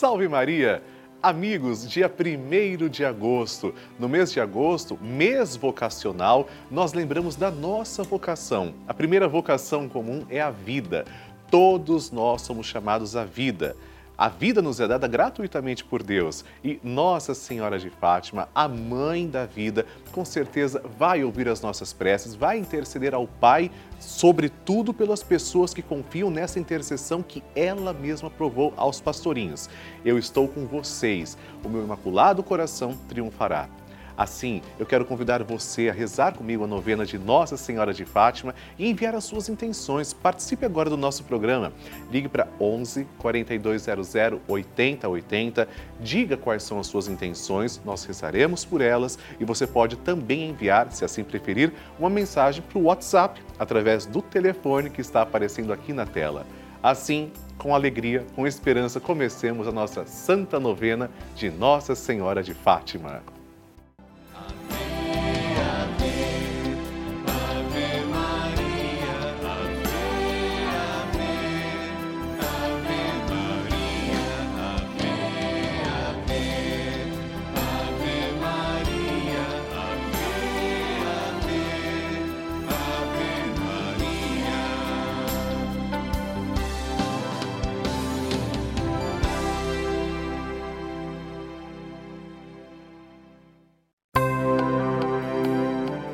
Salve Maria! Amigos, dia 1 de agosto, no mês de agosto, mês vocacional, nós lembramos da nossa vocação. A primeira vocação comum é a vida. Todos nós somos chamados à vida. A vida nos é dada gratuitamente por Deus e Nossa Senhora de Fátima, a mãe da vida, com certeza vai ouvir as nossas preces, vai interceder ao Pai, sobretudo pelas pessoas que confiam nessa intercessão que ela mesma provou aos pastorinhos. Eu estou com vocês, o meu imaculado coração triunfará. Assim, eu quero convidar você a rezar comigo a novena de Nossa Senhora de Fátima e enviar as suas intenções. Participe agora do nosso programa. Ligue para 11 4200 8080, diga quais são as suas intenções, nós rezaremos por elas e você pode também enviar, se assim preferir, uma mensagem para o WhatsApp através do telefone que está aparecendo aqui na tela. Assim, com alegria, com esperança, comecemos a nossa Santa Novena de Nossa Senhora de Fátima.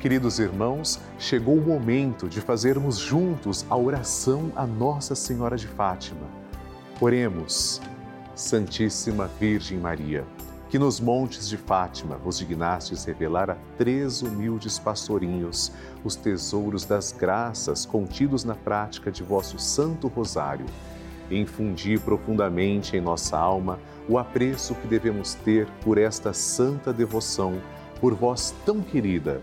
Queridos irmãos, chegou o momento de fazermos juntos a oração a Nossa Senhora de Fátima. Oremos, Santíssima Virgem Maria, que nos montes de Fátima vos dignastes revelar a três humildes pastorinhos os tesouros das graças contidos na prática de vosso Santo Rosário. Infundi profundamente em nossa alma o apreço que devemos ter por esta santa devoção, por vós tão querida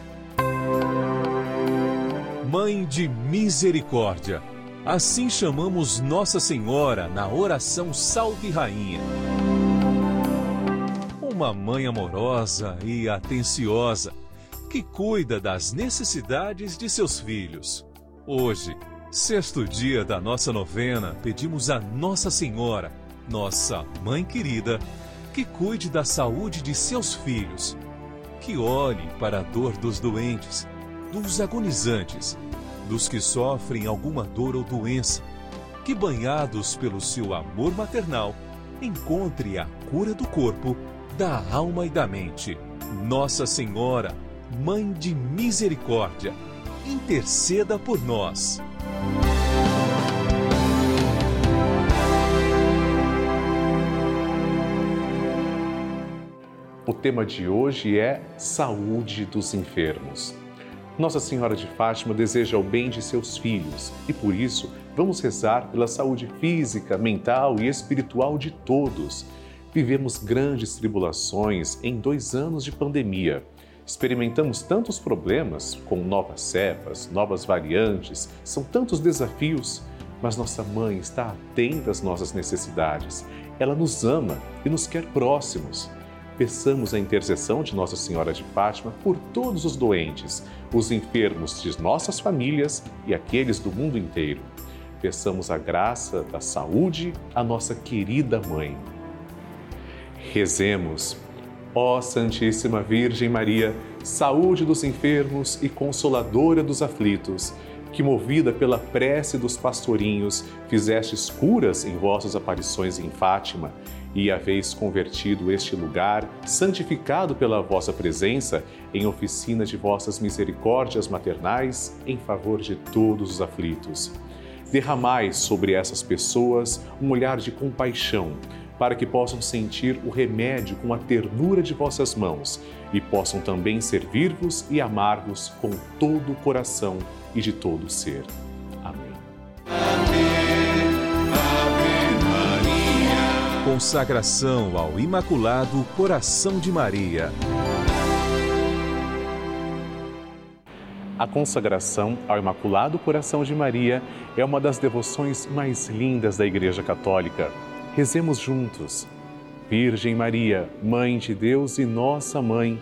Mãe de Misericórdia. Assim chamamos Nossa Senhora na oração Salve Rainha. Uma mãe amorosa e atenciosa que cuida das necessidades de seus filhos. Hoje, sexto dia da nossa novena, pedimos a Nossa Senhora, nossa mãe querida, que cuide da saúde de seus filhos, que olhe para a dor dos doentes dos agonizantes, dos que sofrem alguma dor ou doença, que banhados pelo seu amor maternal, encontre a cura do corpo, da alma e da mente. Nossa Senhora, Mãe de Misericórdia, interceda por nós. O tema de hoje é Saúde dos Enfermos. Nossa Senhora de Fátima deseja o bem de seus filhos e por isso vamos rezar pela saúde física, mental e espiritual de todos. Vivemos grandes tribulações em dois anos de pandemia. Experimentamos tantos problemas com novas cepas, novas variantes, são tantos desafios, mas nossa mãe está atenta às nossas necessidades. Ela nos ama e nos quer próximos peçamos a intercessão de Nossa Senhora de Fátima por todos os doentes, os enfermos de nossas famílias e aqueles do mundo inteiro. Peçamos a graça da saúde à nossa querida mãe. Rezemos. Ó Santíssima Virgem Maria, saúde dos enfermos e consoladora dos aflitos, que movida pela prece dos pastorinhos, fizestes curas em vossas aparições em Fátima e haveis convertido este lugar, santificado pela vossa presença, em oficina de vossas misericórdias maternais, em favor de todos os aflitos. Derramai sobre essas pessoas um olhar de compaixão, para que possam sentir o remédio com a ternura de vossas mãos e possam também servir-vos e amar-vos com todo o coração e de todo ser. Amém. Consagração ao Imaculado Coração de Maria. A consagração ao Imaculado Coração de Maria é uma das devoções mais lindas da Igreja Católica. Rezemos juntos. Virgem Maria, Mãe de Deus e nossa Mãe,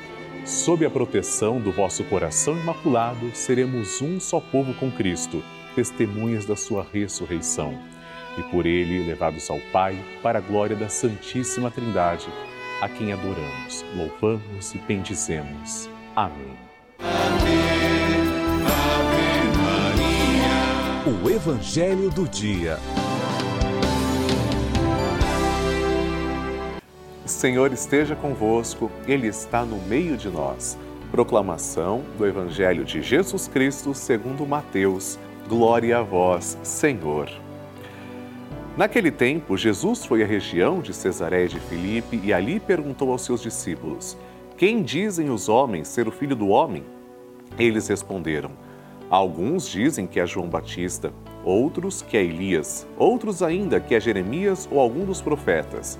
Sob a proteção do vosso coração imaculado, seremos um só povo com Cristo, testemunhas da sua ressurreição. E por ele levados ao Pai, para a glória da Santíssima Trindade a quem adoramos, louvamos e bendizemos. Amém. Ave, Ave Maria. O Evangelho do Dia. Senhor esteja convosco, Ele está no meio de nós. Proclamação do Evangelho de Jesus Cristo segundo Mateus. Glória a vós, Senhor. Naquele tempo, Jesus foi à região de Cesareia de Filipe e ali perguntou aos seus discípulos: Quem dizem os homens ser o filho do homem? Eles responderam: Alguns dizem que é João Batista, outros que é Elias, outros ainda que é Jeremias ou algum dos profetas.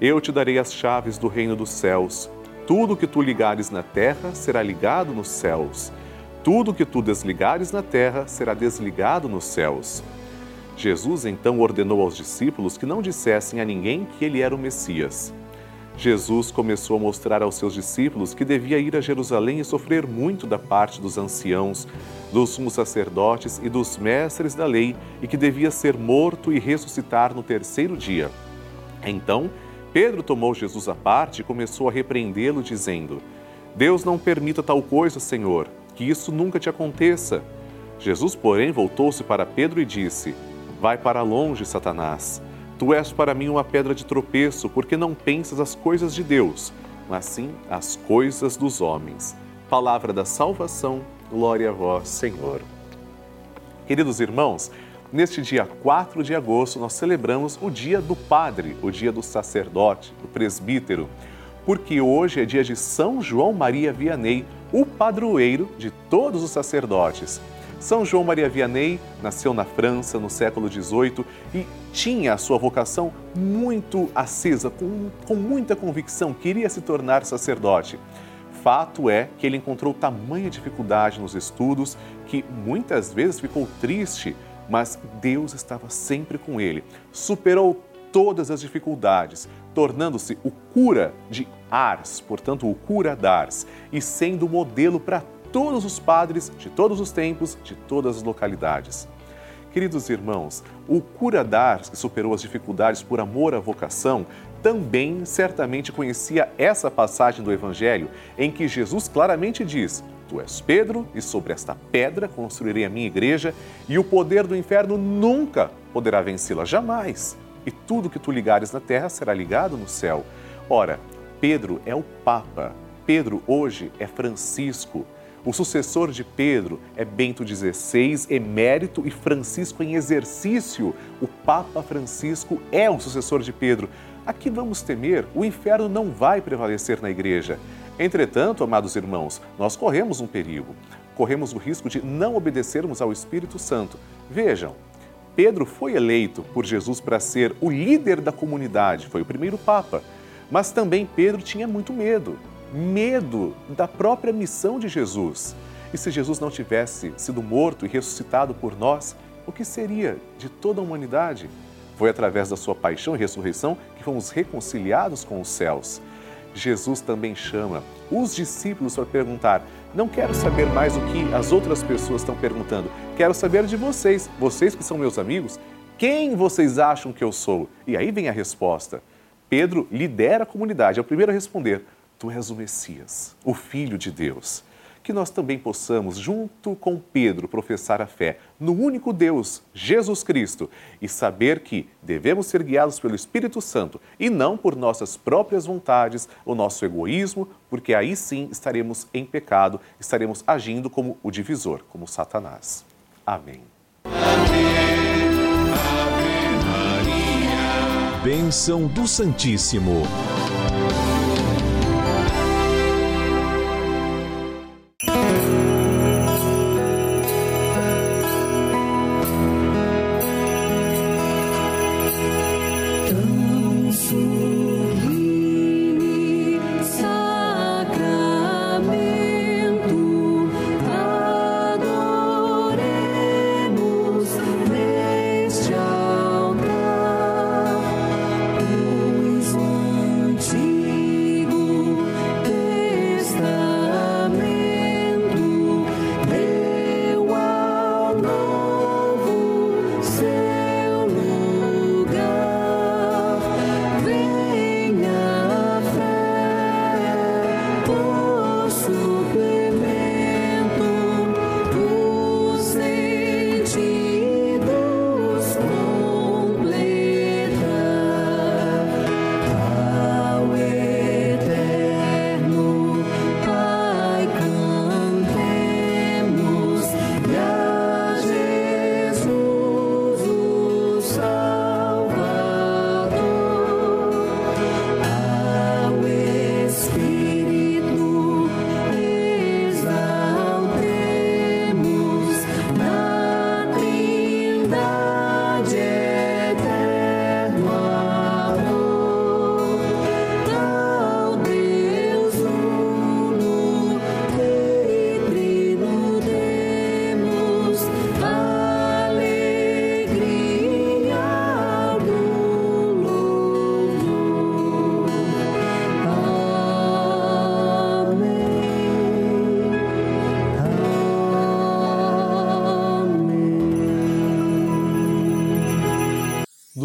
Eu te darei as chaves do reino dos céus. Tudo que tu ligares na terra será ligado nos céus. Tudo que tu desligares na terra será desligado nos céus. Jesus então ordenou aos discípulos que não dissessem a ninguém que ele era o Messias. Jesus começou a mostrar aos seus discípulos que devia ir a Jerusalém e sofrer muito da parte dos anciãos, dos sumos sacerdotes e dos mestres da lei, e que devia ser morto e ressuscitar no terceiro dia. Então, Pedro tomou Jesus à parte e começou a repreendê-lo, dizendo: Deus não permita tal coisa, Senhor, que isso nunca te aconteça. Jesus, porém, voltou-se para Pedro e disse: Vai para longe, Satanás. Tu és para mim uma pedra de tropeço, porque não pensas as coisas de Deus, mas sim as coisas dos homens. Palavra da salvação, glória a vós, Senhor. Queridos irmãos, neste dia 4 de agosto nós celebramos o dia do padre, o dia do sacerdote, do presbítero, porque hoje é dia de São João Maria Vianney, o padroeiro de todos os sacerdotes. São João Maria Vianney nasceu na França no século XVIII e tinha a sua vocação muito acesa, com, com muita convicção, queria se tornar sacerdote. Fato é que ele encontrou tamanha dificuldade nos estudos que muitas vezes ficou triste, mas Deus estava sempre com ele. Superou todas as dificuldades, tornando-se o cura de Ars, portanto, o cura d'Ars, e sendo modelo para todos os padres de todos os tempos, de todas as localidades. Queridos irmãos, o cura d'Ars, que superou as dificuldades por amor à vocação, também certamente conhecia essa passagem do Evangelho em que Jesus claramente diz: Tu és Pedro, e sobre esta pedra construirei a minha igreja, e o poder do inferno nunca poderá vencê-la, jamais. E tudo que tu ligares na terra será ligado no céu. Ora, Pedro é o Papa. Pedro hoje é Francisco. O sucessor de Pedro é Bento XVI, emérito, e Francisco em exercício. O Papa Francisco é o sucessor de Pedro. Aqui vamos temer, o inferno não vai prevalecer na igreja. Entretanto, amados irmãos, nós corremos um perigo. Corremos o risco de não obedecermos ao Espírito Santo. Vejam, Pedro foi eleito por Jesus para ser o líder da comunidade, foi o primeiro Papa. Mas também Pedro tinha muito medo medo da própria missão de Jesus. E se Jesus não tivesse sido morto e ressuscitado por nós, o que seria de toda a humanidade? Foi através da sua paixão e ressurreição que fomos reconciliados com os céus. Jesus também chama os discípulos para perguntar: Não quero saber mais o que as outras pessoas estão perguntando, quero saber de vocês, vocês que são meus amigos, quem vocês acham que eu sou? E aí vem a resposta. Pedro lidera a comunidade, é o primeiro a responder: Tu és o Messias, o Filho de Deus. Que nós também possamos, junto com Pedro, professar a fé no único Deus, Jesus Cristo, e saber que devemos ser guiados pelo Espírito Santo e não por nossas próprias vontades, o nosso egoísmo, porque aí sim estaremos em pecado, estaremos agindo como o divisor, como Satanás. Amém. Amém. Ave Maria. Bênção do Santíssimo.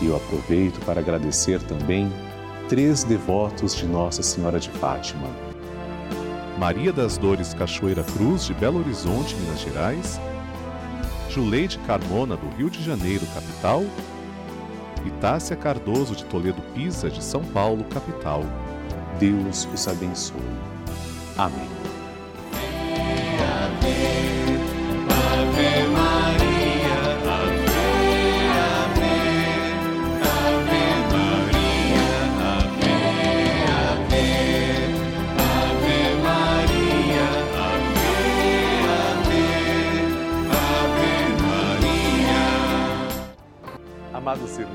E eu aproveito para agradecer também três devotos de Nossa Senhora de Fátima. Maria das Dores Cachoeira Cruz, de Belo Horizonte, Minas Gerais, Juleide Carmona, do Rio de Janeiro, capital, e Tássia Cardoso, de Toledo Pisa, de São Paulo, capital. Deus os abençoe. Amém.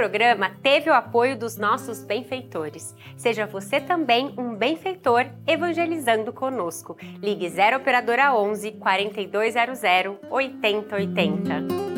Programa teve o apoio dos nossos benfeitores. Seja você também um benfeitor evangelizando conosco. Ligue 0 operadora 11 4200 8080.